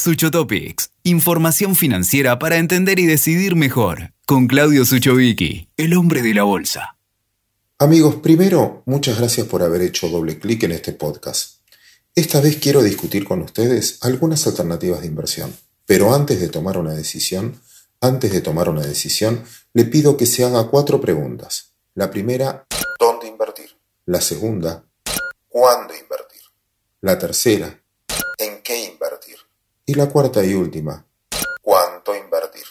Suchotopics, información financiera para entender y decidir mejor, con Claudio Suchovicki, el hombre de la bolsa. Amigos, primero, muchas gracias por haber hecho doble clic en este podcast. Esta vez quiero discutir con ustedes algunas alternativas de inversión, pero antes de tomar una decisión, antes de tomar una decisión, le pido que se haga cuatro preguntas. La primera, ¿dónde invertir? La segunda, ¿cuándo invertir? La tercera, ¿en qué invertir? Y la cuarta y última, ¿cuánto invertir?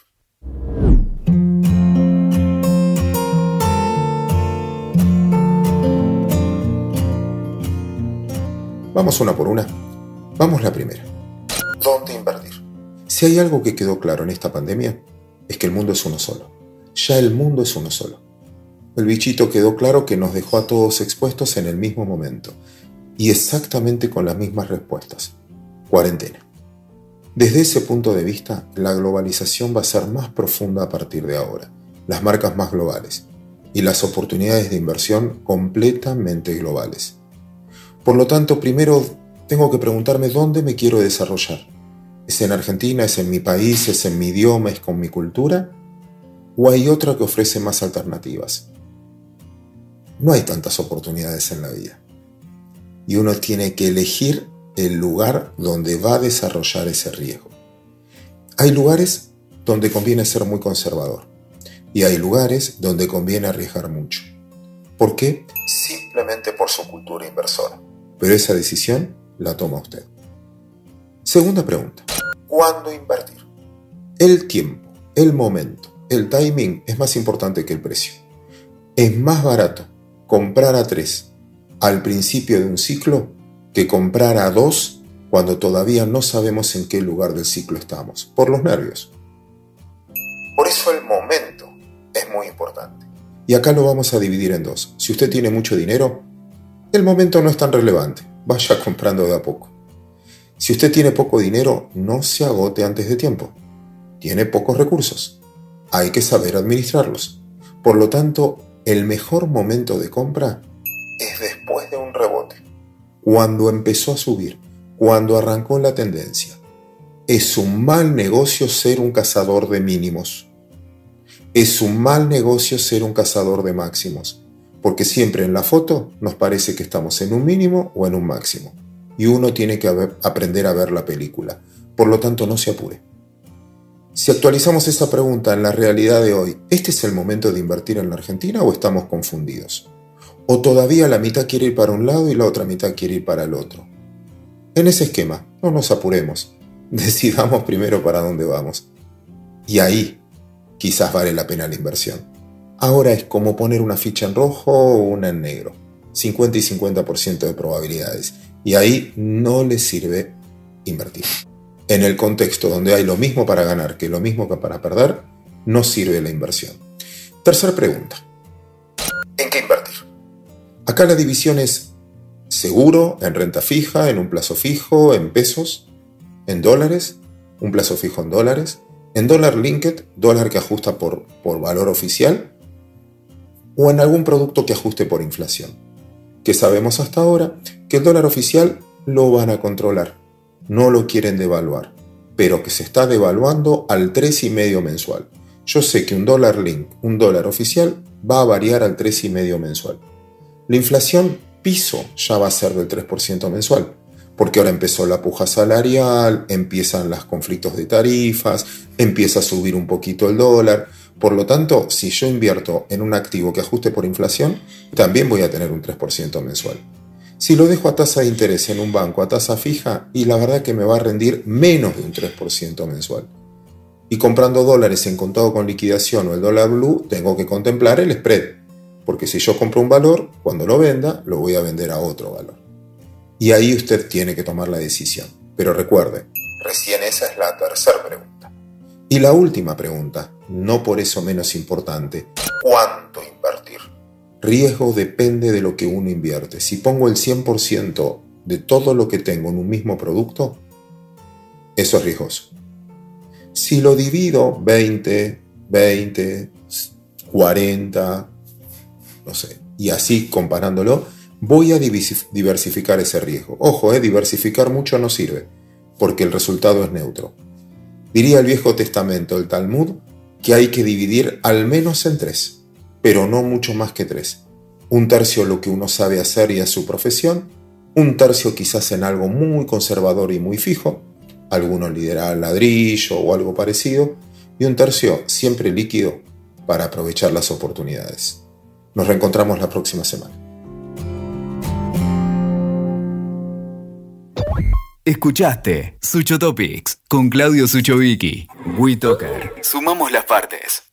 Vamos una por una. Vamos la primera. ¿Dónde invertir? Si hay algo que quedó claro en esta pandemia, es que el mundo es uno solo. Ya el mundo es uno solo. El bichito quedó claro que nos dejó a todos expuestos en el mismo momento y exactamente con las mismas respuestas. Cuarentena. Desde ese punto de vista, la globalización va a ser más profunda a partir de ahora, las marcas más globales y las oportunidades de inversión completamente globales. Por lo tanto, primero tengo que preguntarme dónde me quiero desarrollar. ¿Es en Argentina? ¿Es en mi país? ¿Es en mi idioma? ¿Es con mi cultura? ¿O hay otra que ofrece más alternativas? No hay tantas oportunidades en la vida. Y uno tiene que elegir el lugar donde va a desarrollar ese riesgo. Hay lugares donde conviene ser muy conservador y hay lugares donde conviene arriesgar mucho. ¿Por qué? Simplemente por su cultura inversora. Pero esa decisión la toma usted. Segunda pregunta. ¿Cuándo invertir? El tiempo, el momento, el timing es más importante que el precio. Es más barato comprar a tres al principio de un ciclo que comprar a dos cuando todavía no sabemos en qué lugar del ciclo estamos, por los nervios. Por eso el momento es muy importante. Y acá lo vamos a dividir en dos. Si usted tiene mucho dinero, el momento no es tan relevante, vaya comprando de a poco. Si usted tiene poco dinero, no se agote antes de tiempo. Tiene pocos recursos. Hay que saber administrarlos. Por lo tanto, el mejor momento de compra es después de un. Cuando empezó a subir, cuando arrancó la tendencia. Es un mal negocio ser un cazador de mínimos. Es un mal negocio ser un cazador de máximos porque siempre en la foto nos parece que estamos en un mínimo o en un máximo, y uno tiene que aprender a ver la película, por lo tanto no se apure. Si actualizamos esa pregunta en la realidad de hoy, ¿este es el momento de invertir en la Argentina o estamos confundidos? ¿O todavía la mitad quiere ir para un lado y la otra mitad quiere ir para el otro? En ese esquema, no nos apuremos, decidamos primero para dónde vamos. Y ahí quizás vale la pena la inversión. Ahora es como poner una ficha en rojo o una en negro. 50 y 50% de probabilidades. Y ahí no le sirve invertir. En el contexto donde hay lo mismo para ganar que lo mismo que para perder, no sirve la inversión. Tercer pregunta. ¿En qué invertir? Acá la división es seguro, en renta fija, en un plazo fijo, en pesos, en dólares, un plazo fijo en dólares, en dólar linked, dólar que ajusta por, por valor oficial, o en algún producto que ajuste por inflación, que sabemos hasta ahora que el dólar oficial lo van a controlar, no lo quieren devaluar, pero que se está devaluando al 3,5 mensual. Yo sé que un dólar link, un dólar oficial, va a variar al 3,5 mensual. La inflación piso ya va a ser del 3% mensual, porque ahora empezó la puja salarial, empiezan los conflictos de tarifas, empieza a subir un poquito el dólar, por lo tanto, si yo invierto en un activo que ajuste por inflación, también voy a tener un 3% mensual. Si lo dejo a tasa de interés en un banco a tasa fija, y la verdad que me va a rendir menos de un 3% mensual. Y comprando dólares en contado con liquidación o el dólar blue, tengo que contemplar el spread. Porque si yo compro un valor, cuando lo venda, lo voy a vender a otro valor. Y ahí usted tiene que tomar la decisión. Pero recuerde, recién esa es la tercera pregunta. Y la última pregunta, no por eso menos importante, ¿cuánto invertir? Riesgo depende de lo que uno invierte. Si pongo el 100% de todo lo que tengo en un mismo producto, eso es riesgoso. Si lo divido 20, 20, 40, y así comparándolo, voy a diversificar ese riesgo. Ojo, eh, diversificar mucho no sirve porque el resultado es neutro. Diría el Viejo Testamento, el Talmud, que hay que dividir al menos en tres, pero no mucho más que tres. Un tercio lo que uno sabe hacer y es su profesión, un tercio quizás en algo muy conservador y muy fijo, algunos liderar ladrillo o algo parecido, y un tercio siempre líquido para aprovechar las oportunidades. Nos reencontramos la próxima semana. Escuchaste Sucho Topics con Claudio Suchovicki. WeToker. Sumamos las partes.